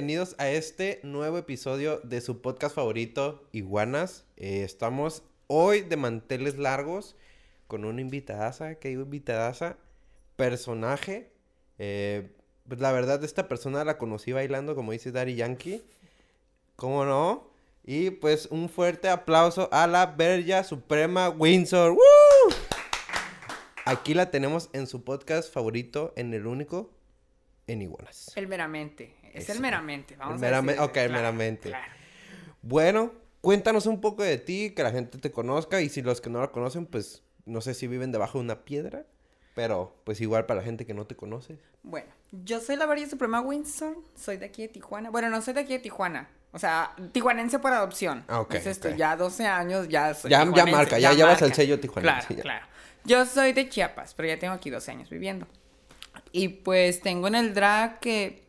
Bienvenidos a este nuevo episodio de su podcast favorito, Iguanas. Eh, estamos hoy de manteles largos con una invitadaza, que digo invitadaza, personaje. Eh, pues la verdad, esta persona la conocí bailando, como dice Daddy Yankee. ¿Cómo no? Y pues un fuerte aplauso a la Verja Suprema Windsor. Aquí la tenemos en su podcast favorito, en el único, en Iguanas. El meramente. Es el meramente. Vamos El merame- a decirle. ok, el meramente. claro. Bueno, cuéntanos un poco de ti, que la gente te conozca y si los que no la conocen, pues no sé si viven debajo de una piedra, pero pues igual para la gente que no te conoce. Bueno, yo soy la Varia Suprema Windsor. Soy de aquí de Tijuana. Bueno, no soy de aquí de Tijuana. O sea, tijuanense por adopción. Ah, ok, Es esto, ok. ya 12 años, ya soy Ya- ya marca, ya llevas el sello tijuanense, Claro, ya. claro. Yo soy de Chiapas, pero ya tengo aquí 12 años viviendo. Y pues tengo en el drag que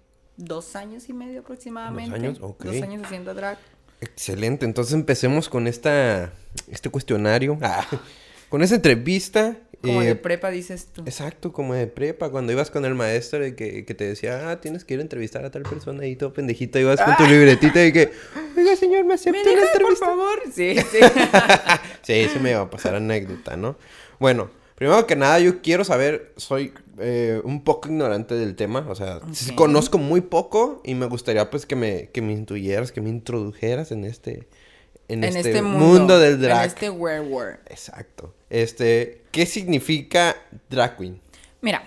dos años y medio aproximadamente. años? Ok. Dos años haciendo drag. Excelente, entonces empecemos con esta, este cuestionario, ah, con esa entrevista. Como eh, de prepa dices tú. Exacto, como de prepa, cuando ibas con el maestro de que, que te decía, ah, tienes que ir a entrevistar a tal persona y todo pendejito, ibas con tu libretita y que, oiga señor, ¿me acepta Ah. ¿Me la dejas, por entrevista? favor? Sí, sí. sí, se me va a pasar anécdota, ¿no? Bueno, primero que nada yo quiero saber, soy eh, un poco ignorante del tema, o sea, conozco muy poco y me gustaría pues que me, que me intuyeras, que me introdujeras en este, en, en este, este mundo, mundo, del drag. En este werewolf. Exacto. Este, ¿qué significa drag queen? Mira,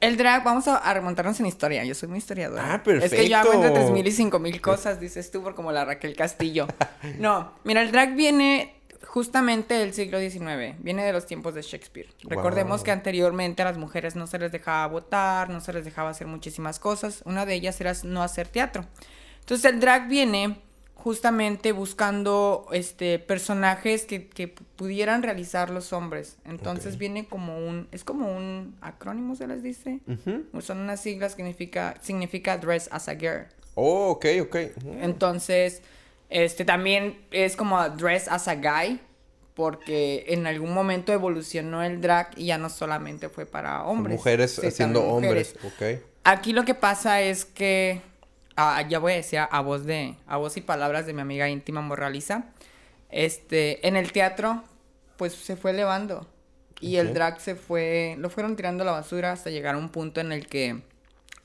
el drag, vamos a, remontarnos en historia. Yo soy muy historiadora. Ah, Es que yo hago entre perfecto. 3000 y 5000 cosas, dices tú, por como la Raquel Castillo. No, mira, el drag viene justamente del siglo XIX, viene de los tiempos de Shakespeare. Recordemos Wow. que anteriormente a las mujeres no se les dejaba votar, no se les dejaba hacer muchísimas cosas. Una de ellas era no hacer teatro. Entonces el drag viene justamente buscando este personajes que, que pudieran realizar los hombres. Entonces Ok. viene como un, es como un acrónimo se les dice. Ujú. Son unas siglas que significa, significa dress as a girl. Oh, ok, ok. Ujú. Entonces, este también es como dress as a guy, porque en algún momento evolucionó el drag y ya no solamente fue para hombres. Mujeres sí, haciendo hombres, ok. Aquí lo que pasa es que, ah, ya voy a decir a voz de, a voz y palabras de mi amiga íntima Morraliza, este, en el teatro, pues se fue elevando. Y el drag se fue, lo fueron tirando a la basura hasta llegar a un punto en el que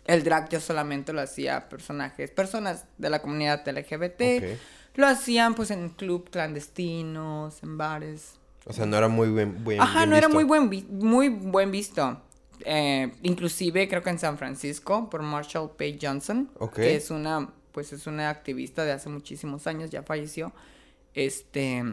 el drag ya solamente lo hacía personajes, personas de la comunidad LGBT. Lo hacían pues en club clandestinos, en bares. O sea, no era muy bien, bien Ajá, bien no era muy buen, muy buen visto. Eh, inclusive creo que en San Francisco por Marshall Page Johnson, que es una, pues es una activista de hace muchísimos años, ya falleció. Este,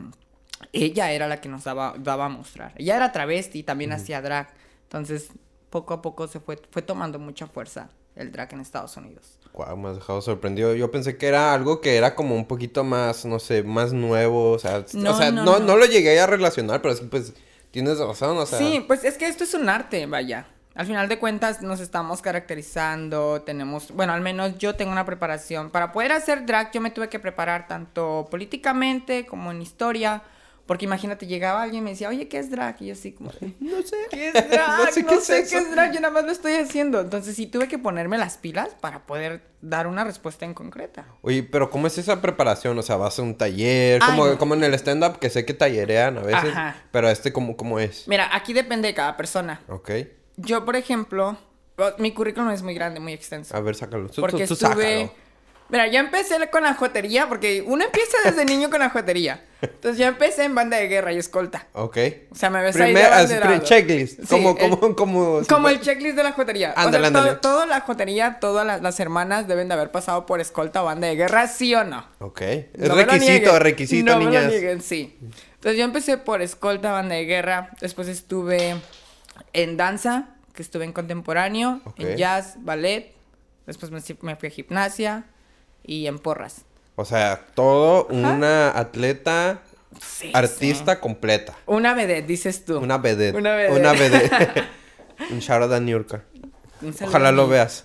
ella era la que nos daba, daba a mostrar. Ella era travesti y también hacía drag. Entonces, poco a poco se fue, fue tomando mucha fuerza el drag en Estados Unidos. Guau, me has dejado sorprendido. Yo pensé que era algo que era como un poquito más, no sé, más nuevo. O sea, No, o sea no, no, no. no. lo llegué a relacionar, pero sí, pues tienes razón, o sea. Sí, pues es que esto es un arte, vaya. Al final de cuentas nos estamos caracterizando, tenemos, bueno, al menos yo tengo una preparación. Para poder hacer drag yo me tuve que preparar tanto políticamente como en historia. Porque imagínate, llegaba alguien y me decía, oye, ¿qué es drag? Y yo así como, No sé. ¿qué es drag? No sé qué es eso. drag, yo nada más lo estoy haciendo. Entonces sí tuve que ponerme las pilas para poder dar una respuesta en concreta. Oye, pero ¿cómo es esa preparación? O sea, vas a un taller, Ay, como, no. como en el stand-up, que sé que tallerean a veces, Ajá. pero este, ¿cómo, cómo es? Mira, aquí depende de cada persona. Ok. Yo, por ejemplo, mi currículum es muy grande, muy extenso. A ver, sácalo. Tú, Porque tú- tú estuve... sácalo. Mira, yo empecé con la jotería, porque uno empieza desde niño con la jotería. Entonces yo empecé en banda de guerra y escolta. Ok. O sea, me ves ahí de Primer, así, abanderado. checklist. Sí, como, el- como, como, Como el checklist de la jotería. Ándale, o sea, toda la jotería, todas las, las hermanas deben de haber pasado por escolta o banda de guerra, ¿sí o no? Ok. Es No requisito, requisito, no niñas. nieguen, sí. Entonces yo empecé por escolta, banda de guerra. Después estuve en danza, que estuve en contemporáneo, Ok. en jazz, ballet. Después me, me fui a gimnasia y en porras. O sea, todo una atleta, Sí, artista completa. Una vedette, dices tú. Una vedette. Una vedette. Una vedette. Un shout out a Niurka. Ojalá lo veas.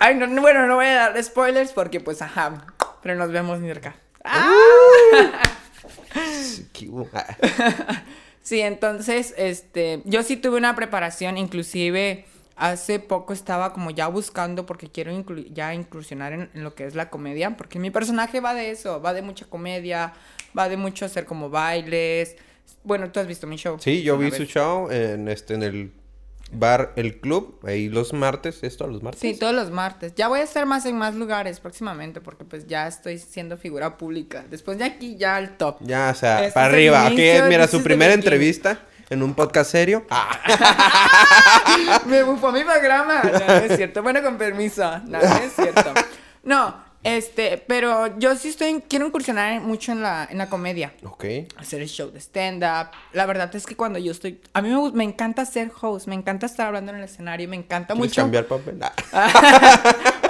Ay, no, no, bueno, no voy a dar spoilers porque pues ajá. Pero nos vemos, Nirka. ¡Ah! Ah. Sí, entonces, este, yo sí tuve una preparación, inclusive hace poco estaba como ya buscando porque quiero inclu- ya incursionar en, en lo que es la comedia, porque mi personaje va de eso, va de mucha comedia, va de mucho hacer como bailes. Bueno, tú has visto mi show. Sí, yo vi vez. su show en este en el bar El Club, ahí los martes, ¿esto los martes? Sí, todos los martes. Ya voy a estar más en más lugares próximamente porque pues ya estoy siendo figura pública. Después de aquí ya al top. Ya, o sea, Este para es arriba. Aquí es, mira, su primera entrevista en un podcast serio. Ah, Me bufó mi programa. No, no es cierto. Bueno, con permiso. No, no es cierto. No, este, pero yo sí estoy, quiero incursionar mucho en la, en la comedia. ok. Hacer el show de stand-up. La verdad es que cuando yo estoy, a mí me, me encanta ser host, me encanta estar hablando en el escenario, me encanta ¿Quieres mucho. cambiar papel? Ah.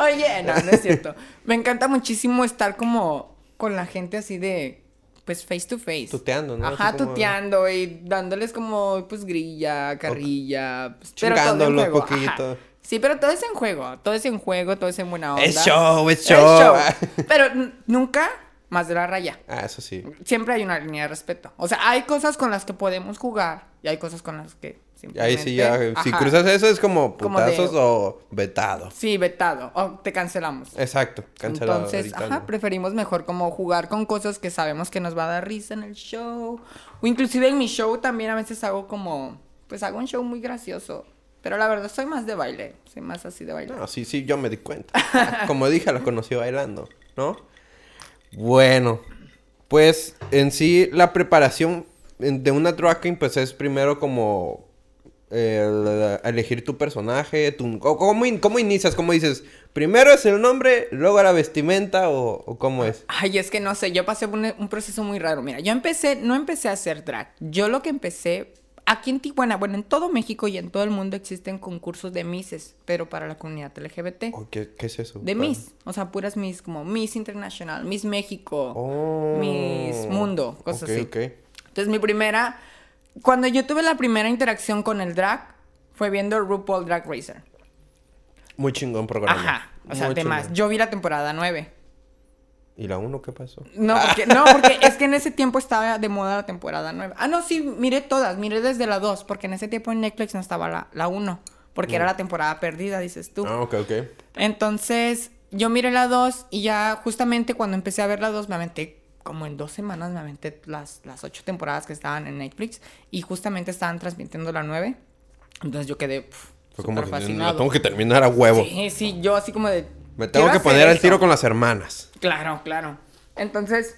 Oye, no, no es cierto. Me encanta muchísimo estar como con la gente así de, pues, face to face. Tuteando, ¿no? Ajá, como- tuteando y dándoles como, pues, grilla, carrilla. pues, pero todo en juego. poquito. Ajá. Sí, pero todo es en juego, todo es en juego, todo es en buena onda. Es show, es show. Pero nunca más de la raya. Ah, eso sí. Siempre hay una línea de respeto. O sea, hay cosas con las que podemos jugar y hay cosas con las que Ahí sí ya, si Ajá. cruzas eso es como Como de- putazos o vetado. Sí, vetado. O te cancelamos. Exacto, cancelado. Entonces, ajá, no. preferimos mejor como jugar con cosas que sabemos que nos va a dar risa en el show. O inclusive en mi show también a veces hago como, pues hago un show muy gracioso. Pero la verdad soy más de baile, soy más así de baile. No, sí, sí, yo me di cuenta. Como dije, la conocí bailando, ¿no? Bueno, pues en sí la preparación de una drag queen pues es primero como el- elegir tu personaje, tu, ¿cómo, in- cómo inicias? ¿Cómo dices? Primero es el nombre, luego la vestimenta o, o cómo es? Ay, es que no sé, yo pasé un, un proceso muy raro. Mira, yo empecé, no empecé a hacer drag. Yo lo que empecé, aquí en Tijuana, bueno, en todo México y en todo el mundo existen concursos de Misses, pero para la comunidad LGBT. ¿O qué, qué es eso? De Miss, o sea, puras Miss, como Miss International, Miss México, Oh. Miss Mundo, cosas Ok, así. ok. Entonces mi primera, cuando yo tuve la primera interacción con el drag, fue viendo RuPaul Drag Racer. Muy chingón programa. Ajá, o sea, además, yo vi la temporada 9. ¿Y la uno qué pasó? No, porque, no, porque es que en ese tiempo estaba de moda la temporada 9. Ah, no, sí, miré todas, miré desde la 2, porque en ese tiempo en Netflix no estaba la, la 1, porque era la temporada perdida, dices tú. Mm. Ah, ok, ok. Entonces, yo miré la 2 y ya justamente cuando empecé a ver la 2 me aventé como en dos semanas me aventé las, las ocho temporadas que estaban en Netflix y justamente estaban transmitiendo la 9. Entonces yo quedé pf, Fue como que fascinado. tengo que terminar a huevo. Sí, sí, yo así como de... Me tengo que poner al tiro con las hermanas. Claro, claro. Entonces...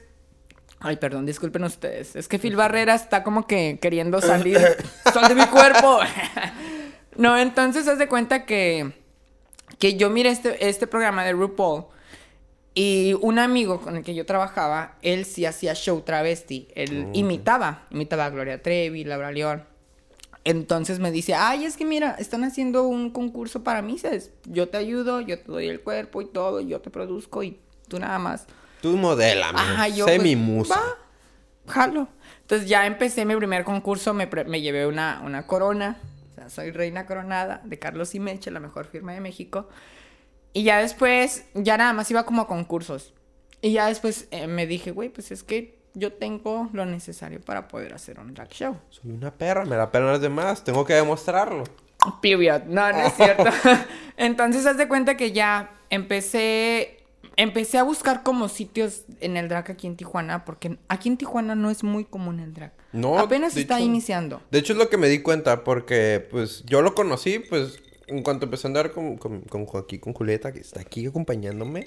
Ay, perdón, disculpen ustedes. Es que Phil Barrera está como que queriendo salir. ¡Sal de mi cuerpo! no, entonces haz de cuenta que... Que yo miré este, este programa de RuPaul y un amigo con el que yo trabajaba, él sí hacía show travesti. Él imitaba, imitaba a Gloria Trevi, Laura León. Entonces me dice, ay, es que mira, están haciendo un concurso para mises. Yo te ayudo, yo te doy el cuerpo y todo, yo te produzco y tú nada más. Tú modela, Ajá, yo. Sé pues, mi musa. Va, jalo. Entonces ya empecé mi primer concurso, me, me llevé una, una corona. O sea, soy reina coronada de Carlos y Meche, la mejor firma de México. Y ya después, ya nada más iba como a concursos. Y ya después eh, me dije, güey, pues es que yo tengo lo necesario para poder hacer un drag show. Soy una perra, me la pelan las demás. Tengo que demostrarlo. Period. No, no es cierto. Entonces, haz de cuenta que ya empecé. Empecé a buscar como sitios en el drag aquí en Tijuana, porque aquí en Tijuana no es muy común el drag. No, Apenas está hecho- iniciando. De hecho, es lo que me di cuenta, porque pues yo lo conocí, pues en cuanto empecé a andar con, con, con Joaquín, con Julieta, que está aquí acompañándome.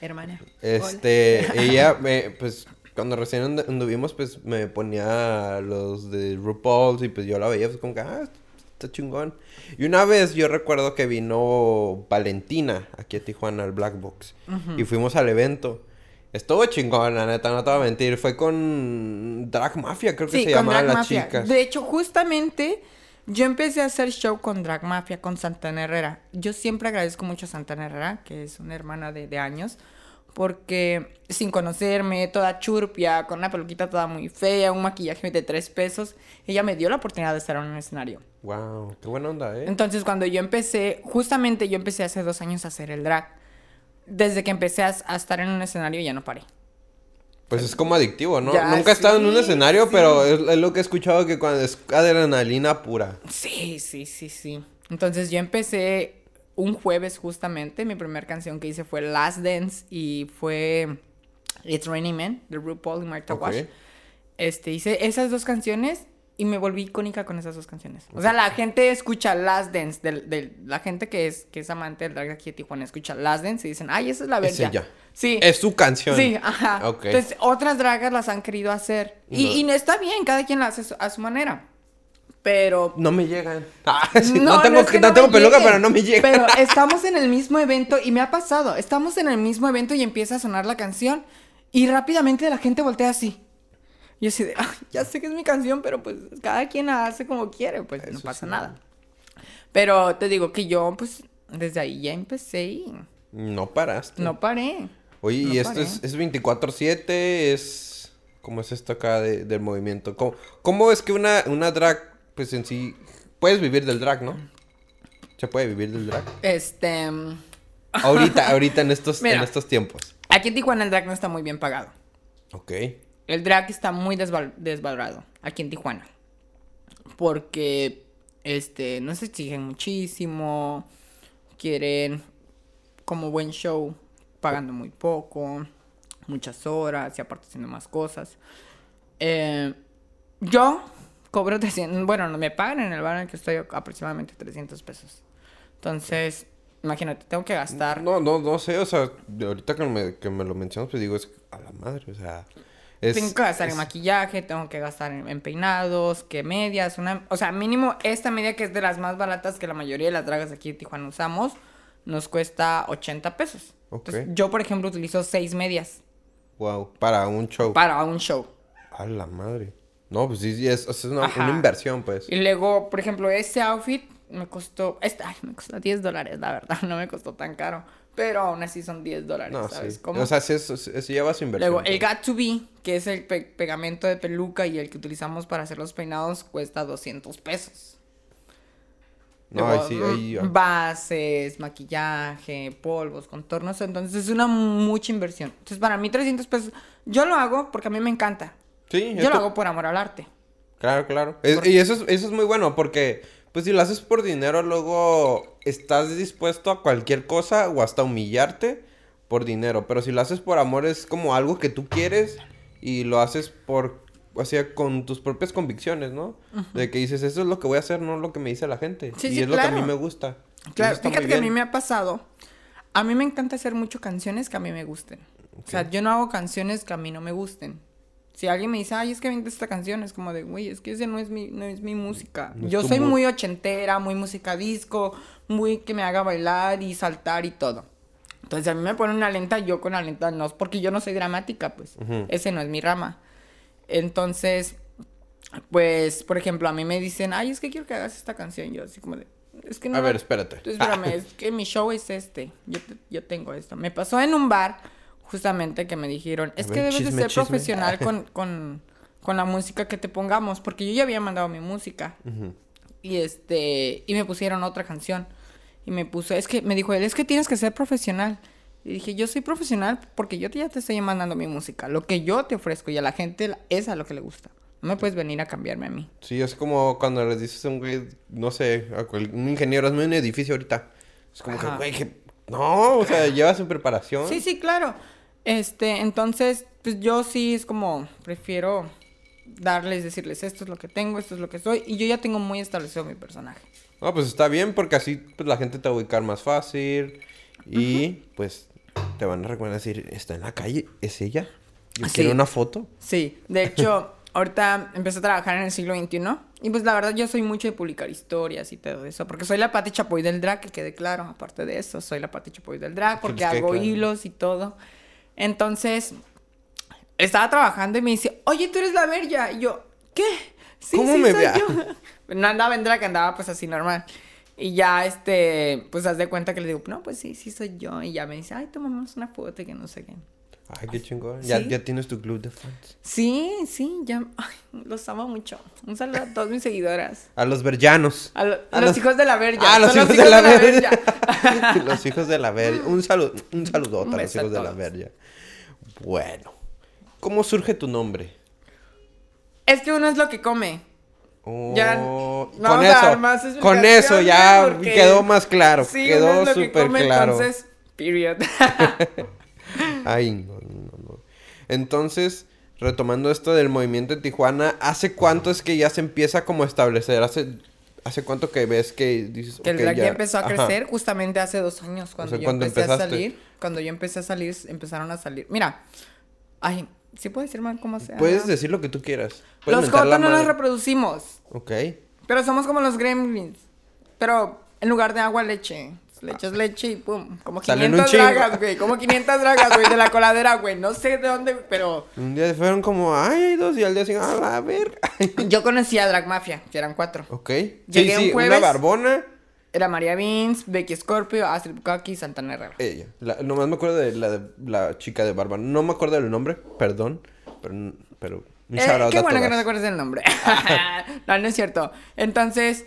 Hermana. Este, ella, me, pues cuando recién and- anduvimos, pues me ponía los de RuPaul y pues yo la veía, pues como que, ah, está chingón. Y una vez yo recuerdo que vino Valentina aquí a Tijuana, al Black Box, y fuimos al evento. Estuvo chingón, la neta, no te voy a mentir. Fue con Drag Mafia, creo que Sí, se las Mafia. chicas. De hecho, justamente yo empecé a hacer show con Drag Mafia, con Santana Herrera. Yo siempre agradezco mucho a Santana Herrera, que es una hermana de, de años, porque sin conocerme, toda churpia, con una peluquita toda muy fea, un maquillaje de tres pesos, ella me dio la oportunidad de estar en un escenario. Wow, qué buena onda, ¿eh? Entonces, cuando yo empecé, justamente yo empecé hace dos años a hacer el drag. Desde que empecé a, a estar en un escenario ya no paré. Pues es como adictivo, ¿no? Ya, Nunca he estado en un escenario, sí. pero es, es lo que he escuchado que cuando es adrenalina pura. Sí, sí, sí, sí. Entonces yo empecé un jueves justamente, mi primera canción que hice fue Last Dance y fue It's Raining Men de RuPaul y Martha Ok. Wash. Este, hice esas dos canciones y me volví icónica con esas dos canciones. O sea, la gente escucha Last Dance, del, del- la gente que es, que es amante del drag aquí de Tijuana escucha Last Dance y dicen, ay, esa es la Es verga. ella. Sí. Es su canción. Sí, ajá. Entonces, otras dragas las han querido hacer. Y, No. y no está bien, cada quien la hace su- a su manera. Pero No me llegan. Ah, sí, no, tengo, es que no me tengo peluca, pero no me llegan. Pero estamos en el mismo evento y me ha pasado. Estamos en el mismo evento y empieza a sonar la canción y rápidamente la gente voltea así. Y yo así de, "Ay, ya sé que es mi canción, pero pues cada quien la hace como quiere, pues no pasa sí. nada. Pero te digo que yo, pues, desde ahí ya empecé y No paraste. no paré. Oye, no y esto paré. es, es 24-7, es... ¿Cómo es esto acá de- del movimiento? ¿Cómo, cómo es que una, una drag, pues en sí... Puedes vivir del drag, ¿no? ¿Se puede vivir del drag? Este. Ahorita, ahorita en estos, en estos tiempos. Aquí en Tijuana el drag no está muy bien pagado. Ok. El drag está muy desval- desvalorado aquí en Tijuana. Porque este no se exigen muchísimo. Quieren como buen show pagando muy poco, muchas horas y aparte haciendo más cosas. Eh, yo cobro 300, bueno, no me pagan en el bar en el que estoy aproximadamente 300 pesos. Entonces, imagínate, tengo que gastar No, no, no sé, o sea, ahorita que me, que me lo mencionas, pues digo, es a la madre, o sea... Es, tengo que gastar en maquillaje, tengo que gastar en, en peinados, que medias, una, o sea, mínimo esta media que es de las más baratas que la mayoría de las dragas aquí en Tijuana usamos, nos cuesta 80 pesos. Entonces, yo, por ejemplo, utilizo seis medias Wow, para un show. para un show. A la madre. No, pues sí, es, es una, una inversión, pues. Y luego, por ejemplo, ese outfit me costó, este, ay, me costó 10 dólares, la verdad, no me costó tan caro, pero aún así son 10 dólares, No, ¿sabes sí. cómo? O sea, sí, es, sí, sí lleva su inversión. Luego, el. Got to Be, que es el pe- pegamento de peluca y el que utilizamos para hacer los peinados, cuesta 200 pesos. No, Luego, ahí sí, ahí... mm, Bases, maquillaje, polvos, contornos. Entonces es una mucha inversión. Entonces para mí 300 pesos, yo lo hago porque a mí me encanta. Sí, Yo esto- lo hago por amor al arte. Claro, claro. Es- y eso es, eso es muy bueno porque, pues si lo haces por dinero, luego estás dispuesto a cualquier cosa o hasta humillarte por dinero. Pero si lo haces por amor, es como algo que tú quieres y lo haces por, o sea, con tus propias convicciones, ¿no? De que dices, eso es lo que voy a hacer, no lo que me dice la gente. Sí, y sí, es lo que a mí me gusta. Claro, fíjate que a mí me ha pasado. A mí me encanta hacer mucho canciones que a mí me gusten. O sea, yo no hago canciones que a mí no me gusten. Si alguien me dice, ay, es que vente esta canción, es como de, güey, es que ese no es mi, no es mi música. No es yo soy mood. muy ochentera, muy música disco, muy que me haga bailar y saltar y todo. Entonces a mí me pone una lenta, yo con la lenta no, porque yo no soy dramática, pues. Ese no es mi rama. Entonces, pues, por ejemplo, a mí me dicen, ay, es que quiero que hagas esta canción. Yo así como de, es que no. A ver, espérate. entonces, espérame, es que mi show es este. Yo, yo tengo esto. Me pasó en un bar, justamente, que me dijeron, es ver, que debes chisme, de ser chisme. profesional con, con, con la música que te pongamos, porque yo ya había mandado mi música. Y este, y me pusieron otra canción. Y me puso, es que, me dijo él, es que tienes que ser profesional. Y dije, yo soy profesional porque yo te- ya te estoy mandando mi música. Lo que yo te ofrezco y a la gente es a lo que le gusta. No me puedes venir a cambiarme a mí. Sí, es como cuando les dices a un güey, no sé, a un ingeniero, hazme un edificio ahorita. Es como Ajá. que, güey, que... No, o sea, lleva su preparación. Sí, sí, claro. Este, entonces, pues yo sí es como, prefiero darles, decirles, esto es lo que tengo, esto es lo que soy. Y yo ya tengo muy establecido mi personaje. No, pues está bien porque así pues, la gente te va a ubicar más fácil y pues te van a reconocer, está en la calle, ¿es ella? Yo Sí. quiero una foto. Sí, de hecho, ahorita empecé a trabajar en el siglo XXI. Y pues la verdad yo soy mucho de publicar historias y todo eso. Porque soy la Pati Chapoy del drag, que quede claro. Aparte de eso, soy la Pati Chapoy del drag porque hago claro. hilos y todo. Entonces, estaba trabajando y me dice, oye, tú eres la Verja. Y yo, ¿qué? Sí, ¿Cómo sí, me soy vea? yo. No andaba en drag, andaba pues así normal. Y ya, este, pues haz de cuenta que le digo, no, pues sí, sí soy yo. Y ya me dice, ay, tomamos una foto y que no sé qué. Ay, qué chingón. Ya, Sí. ya tienes tu club de fans. Sí, sí, ya, ay, los amo mucho. Un saludo a todas mis seguidoras. A los verllanos. A, lo- a A los, los- hijos de la verja. Ah, los hijos de la verja. los hijos de la verja. Un saludo, un saludote Un a los a hijos de la verja. Bueno. ¿Cómo surge tu nombre? es que uno es lo que come. Ya, Oh, vamos con a dar eso, más con eso ya porque- quedó más claro, Sí, quedó que súper come, claro. Entonces, period. Ay, no. Entonces, retomando esto del movimiento en Tijuana, ¿hace cuánto es que ya se empieza como a establecer? ¿Hace, hace cuánto que ves que dices, Que el "Ok, drag ya, empezó a Ajá. crecer justamente hace dos años, cuando sea, yo ¿cuándo empecé a salir. Cuando yo empecé a salir, empezaron a salir. Mira, ay, ¿sí puedo decir mal cómo sea? Puedes decir lo que tú quieras. Puedes Los jotos no madre. reproducimos, Ok. pero somos como los gremlins. Pero en lugar de agua, leche. Le echas leche y pum. Como Salen 500 un chingo. dragas, güey. Como 500 dragas, güey, de la coladera, güey. No sé de dónde, pero... Un día fueron como, ay, hay dos, y al día siguiente, a verga. Yo conocí a Drag Mafia, que eran cuatro. ok. Llegué sí, un sí, jueves. una barbona. Era María Vince, Becky Scorpio, Astrid Bukaki y Santana Herrera. Ella. La- nomás me acuerdo de la, de la chica de barba. No me acuerdo del nombre, perdón. Pero, pero Eh, qué bueno que no te acuerdes del nombre. no, no es cierto. Entonces,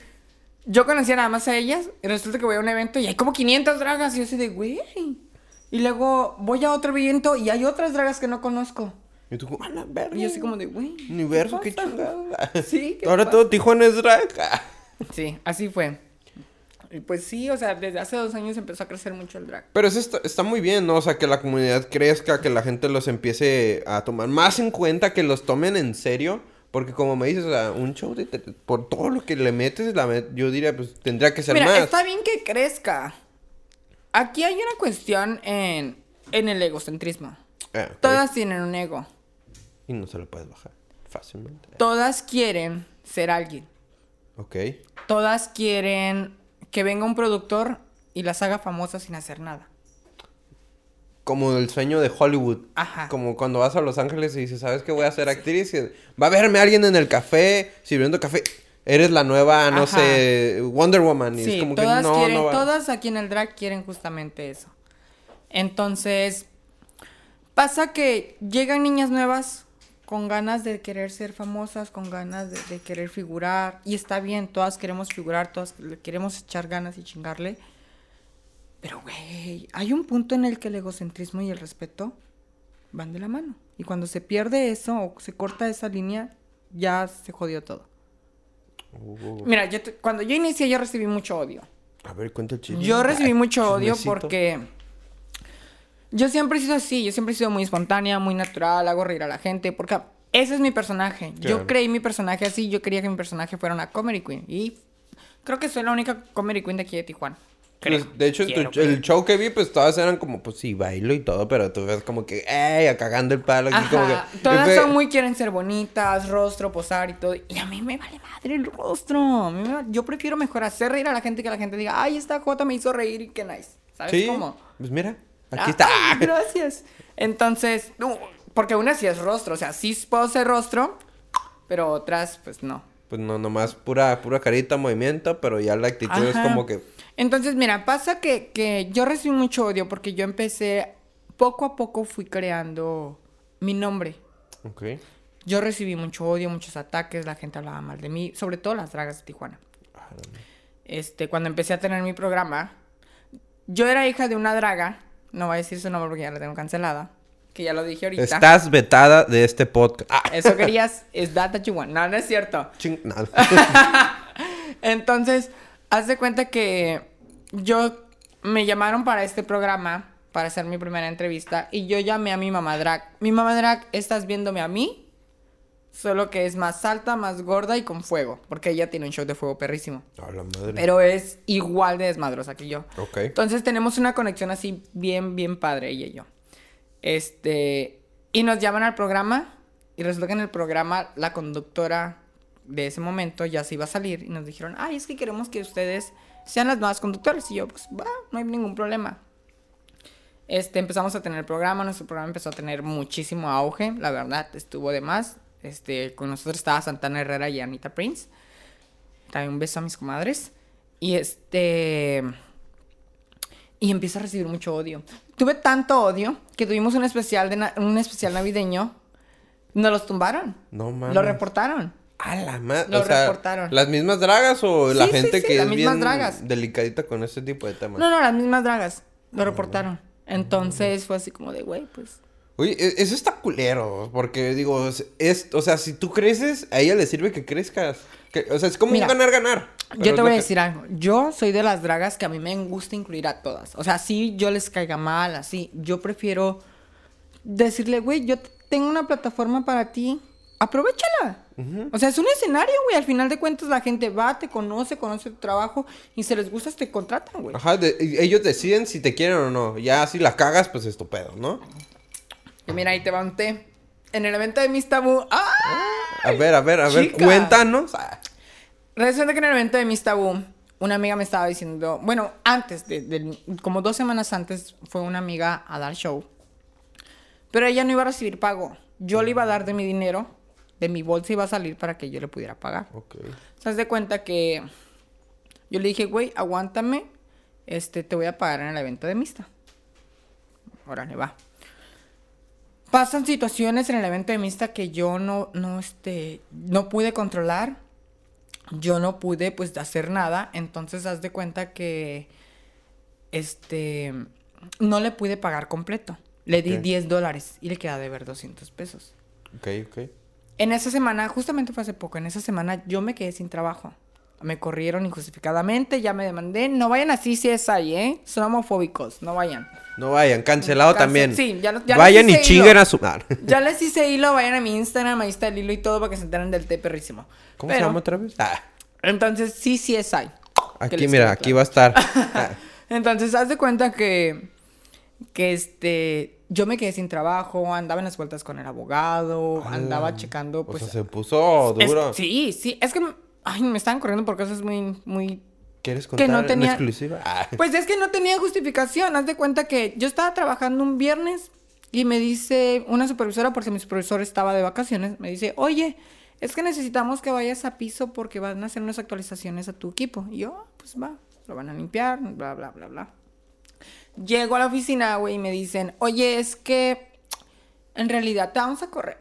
yo conocía nada más a ellas y resulta que voy a un evento y hay como 500 dragas y yo así de, güey. Y luego voy a otro evento y hay otras dragas que no conozco. Y tú como, a la verga. Y yo así como de, güey. Universo, qué pasa? chingada. Sí, ¿qué Ahora pasa? todo Tijuana es drag. Sí, así fue. Y pues sí, o sea, desde hace dos años empezó a crecer mucho el drag. Pero eso está, está muy bien, ¿no? O sea, que la comunidad crezca, que la gente los empiece a tomar más en cuenta, que los tomen en serio. Porque como me dices, o sea, un show de... por todo lo que le metes, la met- yo diría, pues tendría que ser Mira, más. está bien que crezca. Aquí hay una cuestión en, en el egocentrismo. Ah. Todas tienen un ego. Y no se lo puedes bajar fácilmente. Todas quieren ser alguien. Ok. Todas quieren que venga un productor y las haga famosas sin hacer nada. Como el sueño de Hollywood. Ajá. Como cuando vas a Los Ángeles y dices, ¿sabes qué voy a ser actriz? Y va a verme alguien en el café, sirviendo café. Eres la nueva, no Ajá. sé, Wonder Woman. Y Sí, es como todas que no, quieren, no va. todas aquí en el drag quieren justamente eso. Entonces, pasa que llegan niñas nuevas con ganas de querer ser famosas, con ganas de, de querer figurar. Y está bien, todas queremos figurar, todas queremos echar ganas y chingarle. Pero, güey, hay un punto en el que el egocentrismo y el respeto van de la mano. Y cuando se pierde eso o se corta esa línea, ya se jodió todo. Uh, Mira, yo te- cuando yo inicié, yo recibí mucho odio. a ver, cuenta el. Yo recibí mucho odio chismecito. porque yo siempre he sido así, yo siempre he sido muy espontánea, muy natural, hago reír a la gente, porque ese es mi personaje. Claro. Yo creí mi personaje así, yo quería que mi personaje fuera una comedy queen y creo que soy la única comedy queen de aquí de Tijuana. Pues, Creo. de hecho, tu- el show que vi, pues todas eran como, pues sí, bailo y todo, pero tú ves como que, ¡ey! cagando el palo aquí, como Ajá, que. todas fue- son muy quieren ser bonitas, rostro, posar y todo. Y a mí me vale madre el rostro. A mí me va- Yo prefiero mejor hacer reír a la gente que la gente diga, ay, esta Jota me hizo reír y qué nice. ¿Sabes Sí, cómo? pues mira, aquí Ah, está. ay, gracias. Entonces, porque una sí es rostro, o sea, sí puedo ser rostro, pero otras, pues no. Pues no, nomás pura, pura carita, movimiento, pero ya la actitud es como que. Entonces, mira, pasa que, que yo recibí mucho odio porque yo empecé, poco a poco fui creando mi nombre. Ok. Yo recibí mucho odio, muchos ataques, la gente hablaba mal de mí, sobre todo las dragas de Tijuana. Este, cuando empecé a tener mi programa, yo era hija de una draga, no voy a decir su nombre porque ya la tengo cancelada, que ya lo dije ahorita. Estás vetada de este podcast. Ah, Eso querías, es that that you want. No, no es cierto. ching, nada. Entonces, haz de cuenta que yo me llamaron para este programa para hacer mi primera entrevista y yo llamé a mi mamá drag. Mi mamá drag, estás viéndome a mí, solo que es más alta, más gorda y con fuego, porque ella tiene un show de fuego perrísimo. A la madre. Pero es igual de desmadrosa que yo. Ok. Entonces tenemos una conexión así bien, bien padre, ella y yo. Este, y nos llaman al programa y resulta que en el programa la conductora de ese momento ya se iba a salir y nos dijeron, ay, es que queremos que ustedes sean las nuevas conductoras. Y yo, pues, va, no hay ningún problema. Este, empezamos a tener el programa, nuestro programa empezó a tener muchísimo auge, la verdad, estuvo de más. Este, con nosotros estaba Santana Herrera y Anita Prince. También un beso a mis comadres. Y este. Y empiezo a recibir mucho odio. Tuve tanto odio que tuvimos un especial, de na- un especial navideño. Nos los tumbaron. No mames. Lo reportaron. A la madre. Lo o sea, reportaron. ¿Las mismas dragas o la Sí, sí, gente sí, que las es mismas bien dragas. delicadita con este tipo de temas? No, no, las mismas dragas. Lo reportaron. Entonces fue así como de, güey, pues. Oye, e- eso está culero, porque digo, es, es- o sea, si tú creces, a ella le sirve que crezcas. Que- o sea, es como Mira, un ganar-ganar. pero Yo te voy a que- decir algo. Yo soy de las dragas que a mí me gusta incluir a todas. O sea, si yo les caiga mal, así. Yo prefiero decirle, güey, yo tengo una plataforma para ti. Aprovechala. O sea, es un escenario, güey. Al final de cuentas, la gente va, te conoce, conoce tu trabajo y si les gusta, te contratan, güey. Ajá, de- ellos deciden si te quieren o no. Ya si la cagas, pues es tu pedo, ¿no? Y mira, ahí te va un té. En el evento de Miss Tabú. ¡Ah! A ver, a ver, a ver, chica. cuéntanos. Resulta que en el evento de Miss Tabú, una amiga me estaba diciendo, bueno, antes, de, de- como dos semanas antes, fue una amiga a dar show. Pero ella no iba a recibir pago. Yo le iba a dar de mi dinero, de mi bolsa iba a salir para que yo le pudiera pagar. Ok. ¿Se de cuenta que yo le dije, güey, aguántame, este, te voy a pagar en el evento de Mista. Órale, va. Pasan situaciones en el evento de Mista que yo no, no, este, no pude controlar. Yo no pude, pues, hacer nada. Entonces, haz de cuenta que, este, no le pude pagar completo. Le di Ok. 10 dólares y le queda de ver 200 pesos. Ok, ok. En esa semana, justamente fue hace poco, en esa semana yo me quedé sin trabajo. Me corrieron injustificadamente, ya me demandé. No vayan así si es ahí, ¿eh? Son homofóbicos, no vayan. No vayan, cancelado Cancel- también. sí, ya ya Vayan y chinguen a su... Ah. Ya les hice hilo, vayan a mi Instagram, ahí está el hilo y todo para que se enteren del té perrísimo. ¿Cómo se llama otra vez? Ah, Entonces, sí, sí es ahí. Aquí, mira, aquí claro. va a estar. Ah, Entonces, haz de cuenta que, que este, yo me quedé sin trabajo, andaba en las vueltas con el abogado, andaba ala. checando, O pues... sea, se puso es- duro. sí, sí, es que, ay, me estaban corriendo por cosas muy, muy ¿Quieres que contar no en tenía- exclusiva? Ah. Pues es que no tenía justificación. Haz de cuenta que yo estaba trabajando un viernes y me dice una supervisora, porque mi supervisor estaba de vacaciones, me dice, oye, es que necesitamos que vayas a piso porque van a hacer unas actualizaciones a tu equipo. Y yo, "Ah, pues va, lo van a limpiar, bla, bla, bla, bla. Llego a la oficina, güey, y me dicen, oye, es que en realidad te vamos a correr.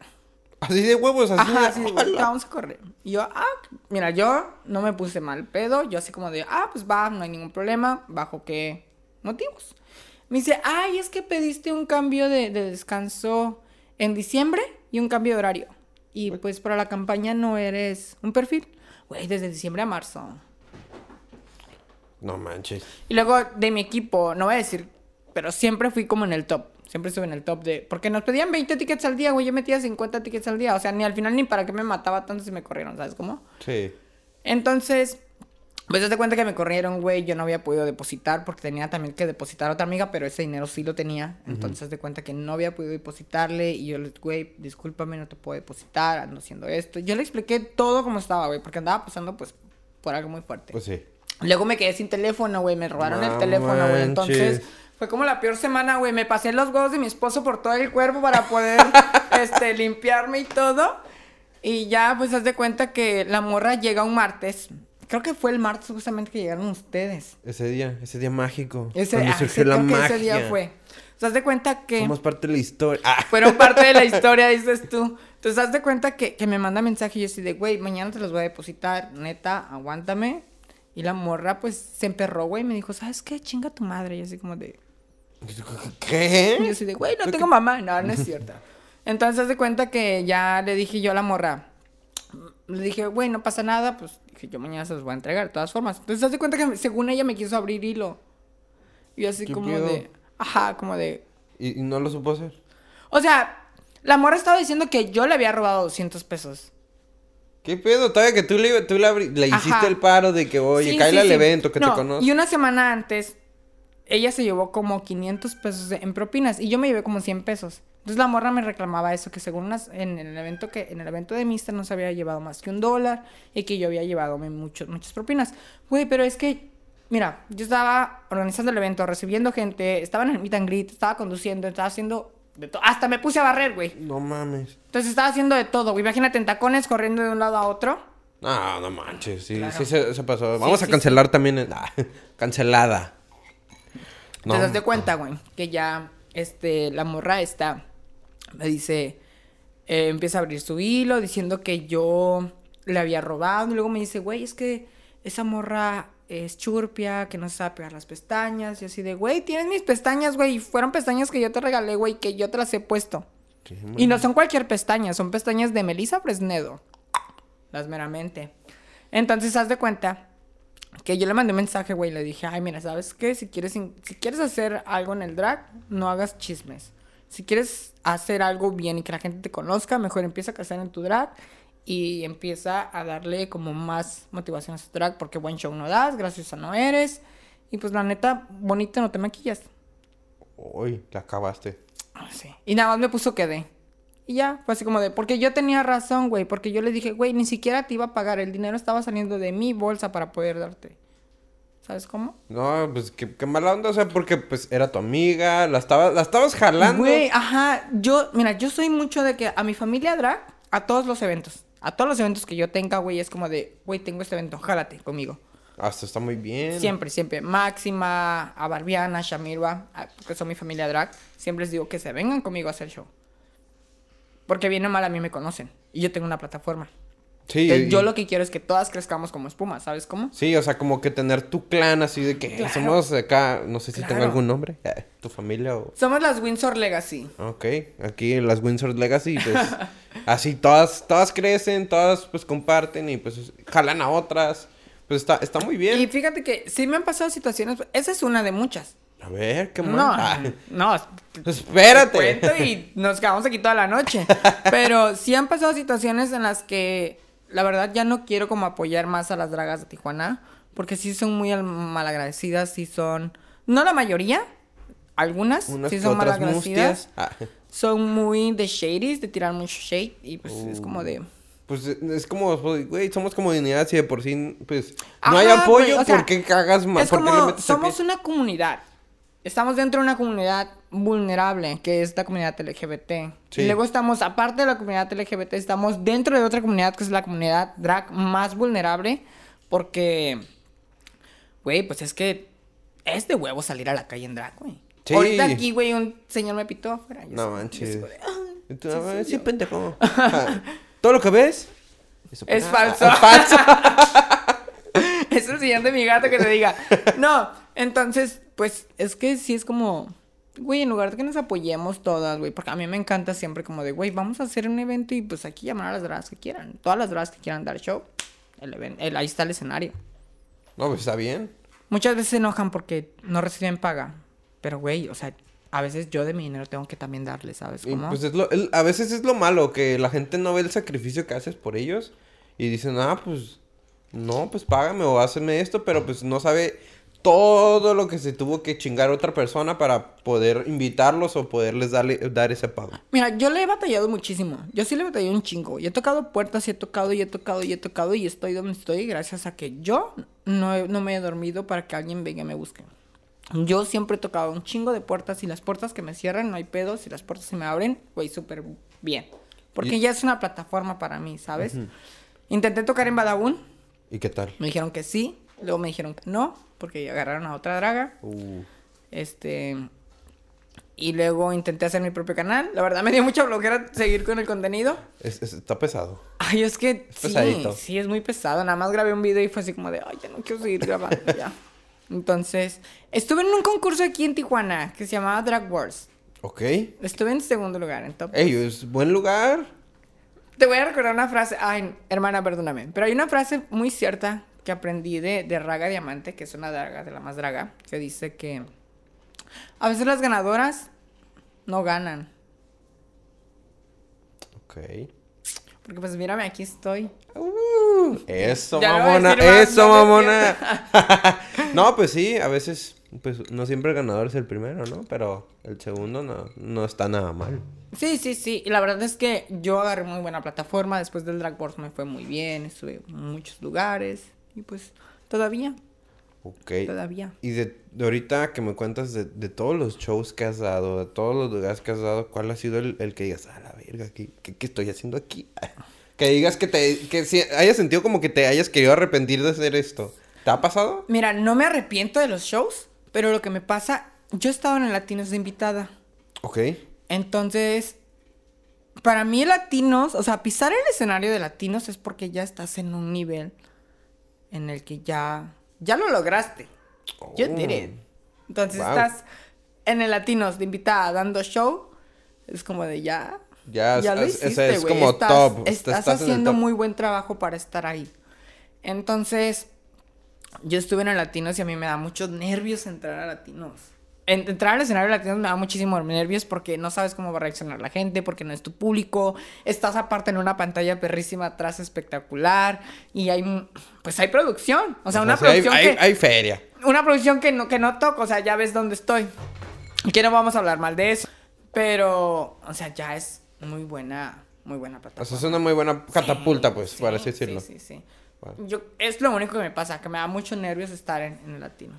Así de huevos, así Ajá, de... güey, te vamos a correr. Y yo, ah, mira, yo no me puse mal pedo. Yo así como de, ah, pues va, no hay ningún problema. ¿Bajo qué motivos? Me dice, ay, es que pediste un cambio de, de descanso en diciembre y un cambio de horario. Y pues para la campaña no eres un perfil. Güey, desde diciembre a marzo. No manches. Y luego de mi equipo, no voy a decir, pero siempre fui como en el top. Siempre estuve en el top de. Porque nos pedían 20 tickets al día, güey. Yo metía 50 tickets al día. O sea, ni al final ni para qué me mataba tanto si me corrieron, ¿sabes cómo? Sí. Entonces, pues te cuenta que me corrieron, güey. Yo no había podido depositar porque tenía también que depositar a otra amiga, pero ese dinero sí lo tenía. Entonces, de cuenta que no había podido depositarle. Y yo le güey, discúlpame, no te puedo depositar, ando haciendo esto. Yo le expliqué todo como estaba, güey, porque andaba pasando, pues, por algo muy fuerte. Pues sí. Luego me quedé sin teléfono, güey. Me robaron el No teléfono, güey. Entonces, fue como la peor semana, güey. Me pasé los huevos de mi esposo por todo el cuerpo para poder, este, limpiarme y todo. Y ya, pues, haz de cuenta que la morra llega un martes. Creo que fue el martes justamente que llegaron ustedes. Ese día, ese día mágico. Ese, cuando ah, surgió la creo que magia. ese día fue. Sea, haz de cuenta que Somos parte de la historia. Ah. fueron parte de la historia, dices tú. Entonces, haz de cuenta que, que me manda mensaje y yo así de, güey, mañana te los voy a depositar, neta, aguántame. Y la morra, pues, se emperró, güey, y me dijo, ¿sabes qué? Chinga tu madre. Y así como de, y yo ¿Qué? así de, güey, no tengo mamá. No, no es cierto. Entonces, haz de cuenta que ya le dije yo a la morra, le dije, güey, no pasa nada, pues, dije, yo mañana se los voy a entregar, de todas formas. Entonces, haz de cuenta que según ella me quiso abrir hilo. Y así ¿Qué como de, ajá, como de, ¿Y, y no lo supo hacer? o sea, la morra estaba diciendo que yo le había robado 200 pesos. ¿Qué pedo? Todavía que tú le, tú le, abri- le hiciste el paro de que, oye, Sí, cállale sí, al sí. evento, que No, te conozco. Y una semana antes, ella se llevó como 500 pesos en propinas y yo me llevé como 100 pesos. Entonces la morra me reclamaba eso, que según en, el evento que en el evento de Mister no se había llevado más que un dólar y que yo había llevado muchos, muchas propinas. Güey, pero es que, mira, yo estaba organizando el evento, recibiendo gente, estaba en el meet and greet, estaba conduciendo, estaba haciendo de. Hasta me puse a barrer, güey. No mames. Entonces estaba haciendo de todo, güey. Imagínate en tacones corriendo de un lado a otro. No, no manches. Sí, Claro. sí se, se pasó. Vamos sí, a cancelar también. el- ah, cancelada. Te das de cuenta, güey, que ya este, la morra está, me dice, eh, empieza a abrir su hilo diciendo que yo le había robado. Y luego me dice, güey, es que esa morra es churpia, que no se sabe pegar las pestañas. Y así de, güey, tienes mis pestañas, güey. Y fueron pestañas que yo te regalé, güey, que yo te las he puesto. Y no son cualquier pestañas, son pestañas de Melissa Fresnedo. Las meramente. Entonces, haz de cuenta que yo le mandé un mensaje, güey, le dije, ay, mira, ¿sabes qué? Si quieres, si quieres hacer algo en el drag, no hagas chismes. Si quieres hacer algo bien y que la gente te conozca, mejor empieza a crecer en tu drag y empieza a darle como más motivación a su drag, porque buen show no das, graciosa no eres. Y pues la neta, bonita no te maquillas. Uy, la acabaste. Ah, Sí. Y nada más me puso quedé. Y ya, fue así como de, porque yo tenía razón, güey, porque yo le dije, güey, ni siquiera te iba a pagar, el dinero estaba saliendo de mi bolsa para poder darte. ¿Sabes cómo? No, pues qué, qué mala onda, o sea, porque pues era tu amiga, la, estaba, la estabas jalando. Güey, ajá, yo, mira, yo soy mucho de que a mi familia drag, a todos los eventos, a todos los eventos que yo tenga, güey, es como de, güey, tengo este evento, jálate conmigo. Hasta está muy bien. Siempre, siempre. Máxima, a Barbiana, Shamirwa, porque son mi familia drag. Siempre les digo que se vengan conmigo a hacer show. Porque bien o mal a mí me conocen. Y yo tengo una plataforma. Sí, Entonces, y- yo lo que quiero es que todas crezcamos como espuma, ¿sabes cómo? Sí, o sea, como que tener tu clan así de que Claro. somos acá, no sé si tenga Claro. algún nombre, eh, tu familia o... Somos las Windsor Legacy. Ok, aquí las Windsor Legacy, pues así todas, todas crecen, todas pues comparten y pues jalan a otras. Pues está, está muy bien. Y fíjate que sí me han pasado situaciones, esa es una de muchas. A ver, qué No, mal. no, Espérate. cuento y nos quedamos aquí toda la noche. Pero sí han pasado situaciones en las que la verdad ya no quiero como apoyar más a las dragas de Tijuana. Porque sí son muy al- malagradecidas, sí son... No la mayoría, algunas Unas sí son malagradecidas. Ah, Son muy de shadies, de tirar mucho shade. Y pues es como de... pues es como, pues, güey, somos comunidad y de por sí, pues, no hay apoyo, güey, o sea, ¿por qué cagas más? Es ¿Por qué le como, somos una comunidad. Estamos dentro de una comunidad vulnerable, que es la comunidad LGBT. Sí. Y luego estamos, aparte de la comunidad LGBT, estamos dentro de otra comunidad, que es la comunidad drag más vulnerable, porque, güey, pues es que es de huevo salir a la calle en drag, güey. Sí. Ahorita aquí, güey, un señor me pitó afuera. Yo No yo manches. de, "Ah, Y tú, sí, "Ah, soy sí, yo". pendejo. Todo lo que ves eso- Es falso. Es falso. es el señor de mi gato que te diga. No, entonces, pues es que sí es como, güey, en lugar de que nos apoyemos todas, güey, porque a mí me encanta siempre como de, güey, vamos a hacer un evento y pues aquí llamar a las dragas que quieran. Todas las dragas que quieran dar show, el evento, el, ahí está el escenario. No, pues está bien. Muchas veces se enojan porque no reciben paga, pero güey, o sea, a veces yo de mi dinero tengo que también darle, ¿sabes Y, cómo? pues es lo, el- a veces es lo malo, que la gente no ve el sacrificio que haces por ellos y dicen, ah, pues, no, pues págame o hazme esto, pero pues no sabe todo lo que se tuvo que chingar otra persona para poder invitarlos o poderles darle, dar ese pago. Mira, yo le he batallado muchísimo. Yo sí le he batallado un chingo. Y he tocado puertas y he tocado y he tocado y he tocado y estoy donde estoy gracias a que yo no, no me he dormido para que alguien venga y me busque. Yo siempre he tocado un chingo de puertas y las puertas que me cierran no hay pedos y las puertas se me abren, güey, súper bien. Porque Y- ya es una plataforma para mí, ¿sabes? Intenté tocar en Badabun, ¿Y qué tal? me dijeron que sí, luego me dijeron que no, porque agarraron a otra draga. Uh, Este. Y luego intenté hacer mi propio canal. La verdad me dio mucha flojera seguir con el contenido. es- es- está pesado. Ay, es que sí, pesadito. sí, es muy pesado. Nada más grabé un video y fue así como de, ay, ya no quiero seguir grabando ya. Entonces, estuve en un concurso aquí en Tijuana que se llamaba Drag Wars. Ok. Estuve en segundo lugar en top. Ey, es buen lugar. Te voy a recordar una frase. Ay, hermana, perdóname. Pero hay una frase muy cierta que aprendí de, de Raga Diamante, que es una draga de la más draga, que dice que a veces las ganadoras no ganan. Ok. Porque pues mírame, aquí estoy. Uh, eso, Ya mamona, eso, mamona. no, pues sí, a veces, pues no siempre el ganador es el primero, ¿no? Pero el segundo no, no está nada mal. Sí, sí, sí. Y la verdad es que yo agarré muy buena plataforma. Después del Drag Wars me fue muy bien. Estuve en muchos lugares. Y pues todavía, Ok. todavía. Y de, de ahorita que me cuentas de, de todos los shows que has dado, de todos los lugares que has dado, ¿cuál ha sido el, el que digas, a la verga, ¿qué, qué, qué estoy haciendo aquí? Que digas que te, que si hayas sentido como que te hayas querido arrepentir de hacer esto. ¿Te ha pasado? Mira, no me arrepiento de los shows. Pero lo que me pasa, yo he estado en el Latinos de invitada. Ok. Entonces, para mí Latinos, o sea, pisar el escenario de Latinos es porque ya estás en un nivel en el que ya ya lo lograste. You did it. Oh. Entonces Wow. estás en el Latinos de invitada dando show. Es como de ya. Ya, ya lo es- ese hiciste, es güey. como estás, top. Estás, haciendo top. muy buen trabajo para estar ahí. Entonces, yo estuve en el Latinos y a mí me da muchos nervios entrar a Latinos. En- entrar al escenario de Latinos me da muchísimo nervios porque no sabes cómo va a reaccionar la gente, porque no es tu público. Estás aparte en una pantalla perrísima atrás espectacular y hay, pues hay producción. O sea, una sí, hay, producción hay- que hay feria. una producción que no, que no toco, o sea, ya ves dónde estoy. Y que no vamos a hablar mal de eso. Pero, o sea, ya es muy buena, muy buena O plataforma. sea, es una muy buena catapulta, pues, Sí, por así decirlo. Sí, sí, sí. Yo, es lo único que me pasa, que me da mucho nervios estar en, en el latino.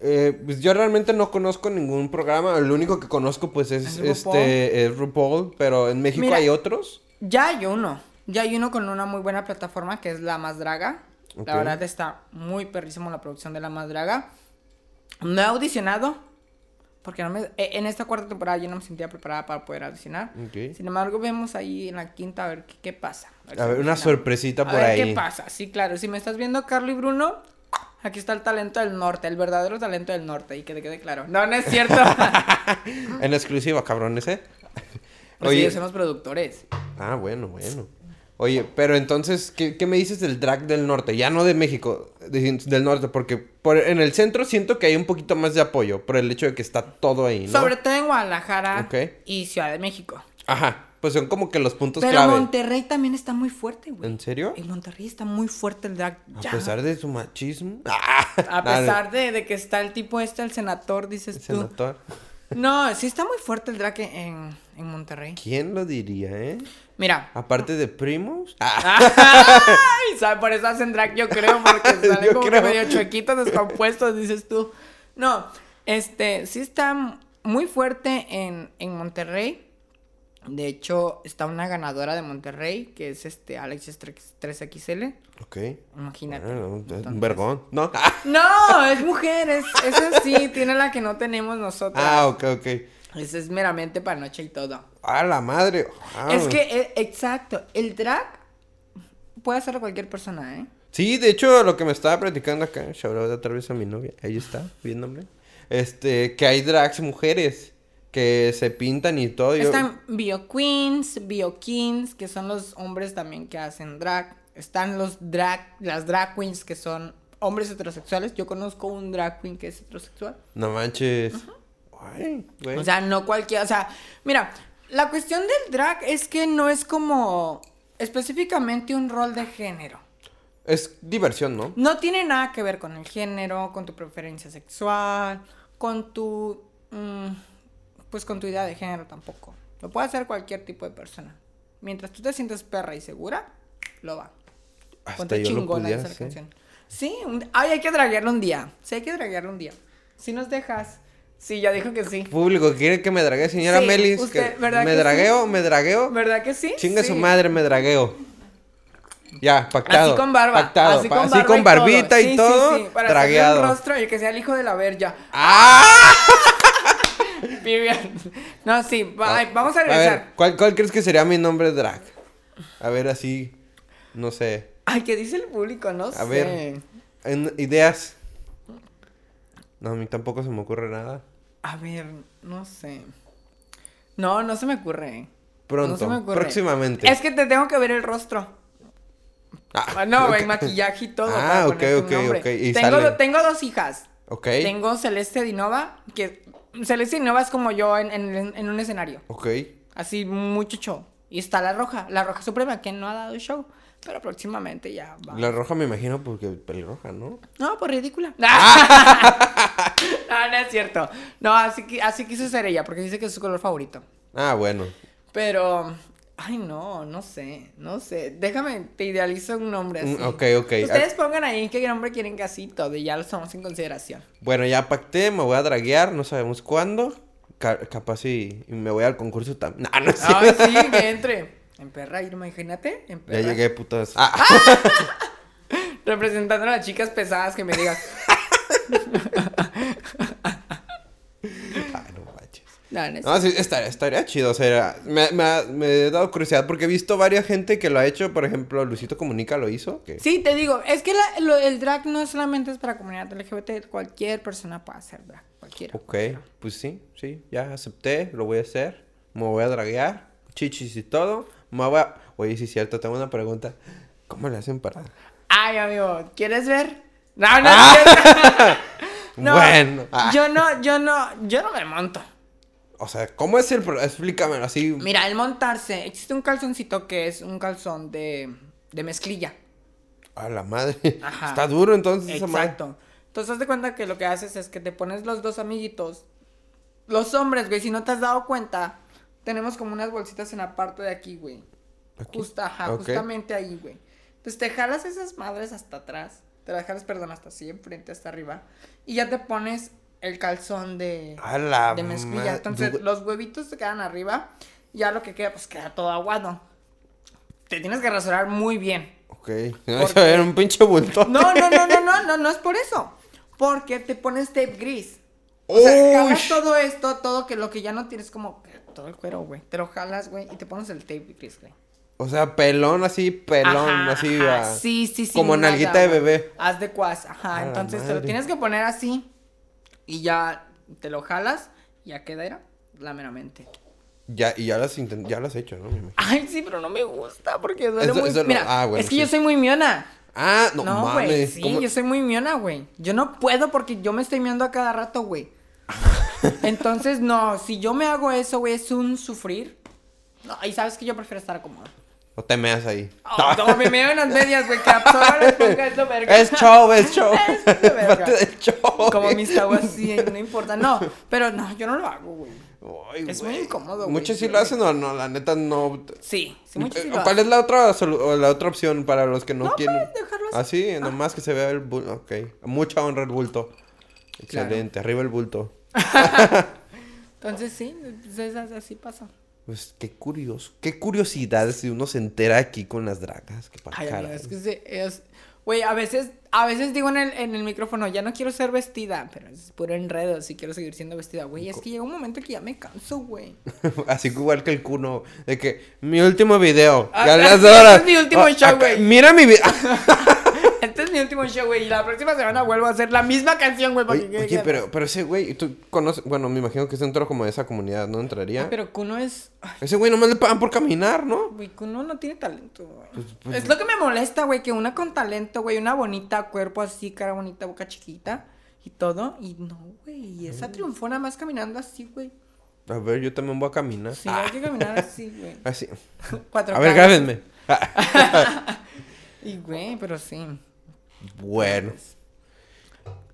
Eh, pues yo realmente no conozco ningún programa. El único que conozco, pues, es ¿Es RuPaul? este es RuPaul. Pero en México Mira. hay otros. Ya hay uno. Ya hay uno con una muy buena plataforma que es La Más Draga. Ok. La verdad está muy perrísimo la producción de La Más Draga. No he audicionado. Porque no me, eh, en esta cuarta temporada yo no me sentía preparada para poder audicionar. Ok. Sin embargo, vemos ahí en la quinta a ver qué, qué pasa. A si ver, una sorpresita A por ver ahí. qué pasa. Sí, claro. Si me estás viendo, Carlos y Bruno, aquí está el talento del norte, el verdadero talento del norte. Y que te quede claro. No, no es cierto. En exclusiva, cabrones, ¿eh? Pues sí, somos productores. Ah, bueno, bueno. Oye, pero entonces, ¿qué, qué me dices del drag del norte? Ya no de México, de- del norte, porque por, en el centro siento que hay un poquito más de apoyo por el hecho de que está todo ahí, ¿no? Sobre todo en Guadalajara y Ciudad de México. Ajá, pues son como que los puntos Pero clave. Monterrey también está muy fuerte, güey. ¿En serio? En Monterrey está muy fuerte el drag. A Ya. pesar de su machismo. Ah, A pesar de, de que está el tipo este, el senador, dices el tú. senador. No, sí está muy fuerte el drag en, en Monterrey. ¿Quién lo diría, eh? Mira. Aparte de primos. Ah, Ay, ¿sabe? Por eso hacen drag, yo creo, porque salen Yo como que creo. medio chuequitos, descompuestos, dices tú. No, este, sí está muy fuerte en, en Monterrey. De hecho, está una ganadora de Monterrey, que es este Alexis 3XL. ok. Imagínate. Bueno, un vergón. No. Ah, No, es mujer, es, esa sí, tiene la que no tenemos nosotros. Ah, ok, ok. Esa es meramente para noche y todo. Ah, la madre. Ah. Es que, eh, exacto, el drag puede hacerlo cualquier persona, ¿eh? Sí, de hecho, lo que me estaba platicando acá, shout out otra vez a mi novia, ahí está, viéndome. Este, que hay drags mujeres que se pintan y todo. Están bio queens, bio kings, que son los hombres también que hacen drag. Están los drag, las drag queens que son hombres heterosexuales. Yo conozco un drag queen que es heterosexual. No manches. Ay, güey. O sea, no cualquiera, o sea, mira, la cuestión del drag es que no es como específicamente un rol de género. es diversión, ¿no? No tiene nada que ver con el género, con tu preferencia sexual, con tu, mm, pues con tu idea de género tampoco. Lo puede hacer cualquier tipo de persona. Mientras tú te sientes perra y segura, lo va. Hasta Ponte yo lo chingona pudiera esa hacer. canción. Sí, un- ay, hay que draguearlo un día. Sí, hay que draguearlo un día. Si nos dejas. Sí, ya dijo que sí. Público, ¿quiere que me drague, señora Sí, Melis? usted, que ¿verdad ¿Me que sí? dragueo? ¿Me dragueo? ¿Verdad que sí? Chinga Sí. su madre, me dragueo. Ya, pactado. Así con barba. Pactado. Así con, así barba con y barbita todo. y Sí, sí, todo. sí, Para dragueado. un rostro y que sea el hijo de la verga. ¡Ah! Vivian. No, sí, va- ay, vamos a A regresar. ver, ¿cuál, ¿cuál crees que sería mi nombre drag? A ver, así, no sé. Ay, ¿qué dice el público? No A sé. ver. En- ideas. No, a mí tampoco se me ocurre nada. A ver, no sé. No, no se me ocurre. Pronto, No se me ocurre. próximamente. Es que te tengo que ver el rostro. Ah, Ah, no, ok. el maquillaje y todo. Ah, ok, ok, ok, y Tengo, sale. tengo dos hijas. Ok. Tengo Celeste Dinova, que Celeste Dinova es como yo en, en- en un escenario. Ok. Así, mucho show. Y está la roja, la roja suprema, que no ha dado show. Pero próximamente ya va. La roja me imagino porque pelirroja, ¿no? No, pues ridícula. Ah. no, no es cierto. No, así, así quiso ser ella, porque dice que es su color favorito. Ah, bueno. Pero, ay, no, no sé, no sé. Déjame, te idealizo un nombre así. Mm, ok, ok. Ustedes pongan ahí qué nombre quieren así todo y ya lo tomamos en consideración. Bueno, ya pacté, me voy a draguear, no sabemos cuándo. Ca- capaz y, y me voy al concurso también. No, no sé. Ay, sí, que entre. En perra, imagínate. En Ya llegué, putas. Ah, Representando a las chicas pesadas que me digas. Ay, no sí, estaría, estaría chido. O sea, me, me ha- me he dado curiosidad porque he visto varias gente que lo ha hecho. Por ejemplo, Luisito Comunica lo hizo. Sí, te digo, es que la- lo- el drag no solamente es para comunidad LGBT, cualquier persona puede hacer drag, cualquiera. Ok, pues sí, sí, ya acepté, lo voy a hacer. Me voy a draguear, chichis y todo. Me voy a... Oye, sí es cierto, tengo una pregunta. ¿Cómo le hacen para...? Ay, amigo, ¿quieres ver? No, no, cierto. No, Bueno, ah. yo no, yo no, yo no me monto. O sea, ¿cómo es el... pro- Explícamelo así. Mira, el montarse, existe un calzoncito que es un calzón de, de mezclilla. A la madre. Ajá. Está duro entonces esa madre. Exacto. Entonces, haz de cuenta que lo que haces es que te pones los dos amiguitos. Los hombres, güey, si no te has dado cuenta, tenemos como unas bolsitas en la parte de aquí, güey. Aquí. Justa, ajá, justamente ahí, güey. Entonces te jalas esas madres hasta atrás. Te las jalas, perdón, hasta así, enfrente, hasta arriba. Y ya te pones el calzón de, A la de mezclilla. Entonces, du- los huevitos te quedan arriba. Y ya lo que queda, pues queda todo aguado. Te tienes que rasurar muy bien. Ok. Eso era un pinche bulto. No, no, no, no, no, no, no es por eso. Porque te pones tape gris. O sea, jalas todo esto, todo que lo que ya no tienes como todo el cuero, güey. Te lo jalas, güey, y te pones el tape gris, güey. O sea, pelón así, pelón, Ajá, así. ajá, ah, Sí, sí, sí. Como nalguita de bebé. Haz de cuas, ajá. A Entonces te lo tienes que poner así. Y ya te lo jalas, y ya queda era la meramente. Ya, y ya las, ya las he hecho, ¿no? Ay, sí, pero no me gusta porque duele Eso- muy. eso no- ah, bueno, es que sí. yo soy muy miona. Ah, no, No, güey, mames. sí, ¿cómo? yo soy muy miona, güey. Yo no puedo porque yo me estoy miando a cada rato, güey. Entonces, no, si yo me hago eso, güey, es un sufrir. No, y sabes que yo prefiero estar cómoda. O te meas ahí. Oh, no, me meo en las medias, güey, que absorba la esponja, es lo verga. Es show, es show. Es de verga. Parte del show. Como mis aguas así, no importa. No, pero no, yo no lo hago, güey. Ay, Es muy incómodo, güey. Muchos sí lo hacen o no, la neta no. Sí, sí, muchos sí lo ¿Cuál es la otra la otra opción para los que no, No, quieren? puedes dejarlo así. Así, nomás que se vea el bulto. Ok. Mucha honra el bulto. Excelente, arriba el bulto. Entonces, sí, pues, es- así pasa. Pues qué curioso, qué curiosidad si uno se entera aquí con las dragas. Que Ay, caray. es que se- es... Güey, a veces, a veces digo en el, en el micrófono, ya no quiero ser vestida, pero es puro enredo, si quiero seguir siendo vestida. Güey, es que llega un momento que ya me canso, güey. Así que igual que el cuno, de que mi último video. Ah, ya las este horas. es mi último Ah, show, güey. Mira mi video. Mi último show, güey, y la próxima semana vuelvo a hacer la misma canción, güey, Oye, que oye, quede- pero, pero ese güey, tú conoces, bueno, me imagino que es dentro como de esa comunidad, ¿no entraría? Ay, pero Kuno es... ay, Ese güey nomás le pagan por caminar, ¿no? Güey, Kuno no tiene talento, güey. pues- es lo que me molesta, güey, que una con talento, güey, una bonita, cuerpo así, cara bonita, boca chiquita y todo, y no, güey, y esa triunfó nada más caminando así, güey. A ver, yo también voy a caminar. Sí, Ah, hay que caminar así, güey. así. Cuatro A ver, grábenme. Ah, Y, güey, pero sí. Bueno.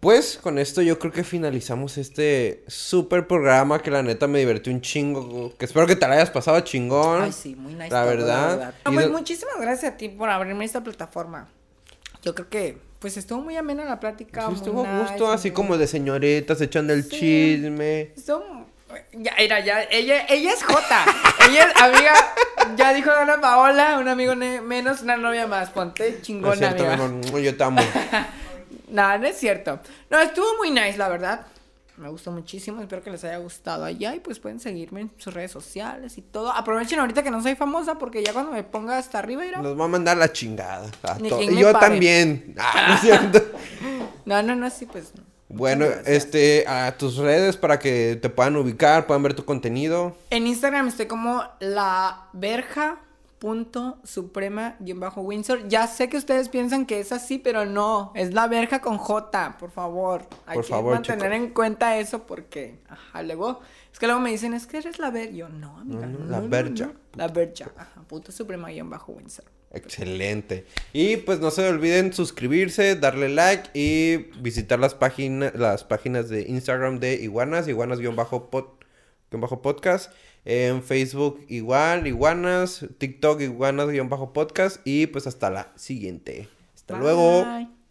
Pues con esto yo creo que finalizamos este super programa que la neta me divirtió un chingo. Que espero que te la hayas pasado chingón. Ay, sí, muy nice. La todo, verdad. No, pues de- muchísimas gracias a ti por abrirme esta plataforma. Yo creo que, pues estuvo muy amena la plática. Sí, estuvo a nice, gusto, así muy- como de señoritas echando el Sí. chisme. Estuvo- Ya, era, ya, ella, ella es Jota. ella es amiga, ya dijo Ana Paola, un amigo menos, una novia más. Ponte No es chingona, cierto, amiga. amor, yo te amo. Nada, no es cierto. No, estuvo muy nice, la verdad. Me gustó muchísimo, espero que les haya gustado allá y pues pueden seguirme en sus redes sociales y todo. Aprovechen ahorita que no soy famosa porque ya cuando me ponga hasta arriba irá. Nos va a mandar la chingada. a Y yo también. Ah, no es cierto. No, no, no, sí, pues. no. Bueno, este, a tus redes para que te puedan ubicar, puedan ver tu contenido. En Instagram estoy como la verja punto suprema guion bajo Windsor. Ya sé que ustedes piensan que es así, pero no, es la verja con J, por favor. Hay Por que favor, mantener en cuenta eso porque, ajá, luego, es que luego me dicen, es que eres la ver, yo no, amiga. No, la verja. no. La verja, ajá, punto suprema guion bajo Windsor. Excelente. Y pues no se olviden suscribirse, darle like y visitar las páginas, las páginas de Instagram de Iguanas, Iguanas-podcast. En Facebook igual, Iguanas, TikTok Iguanas-podcast. Y pues hasta la siguiente. Hasta luego. Bye.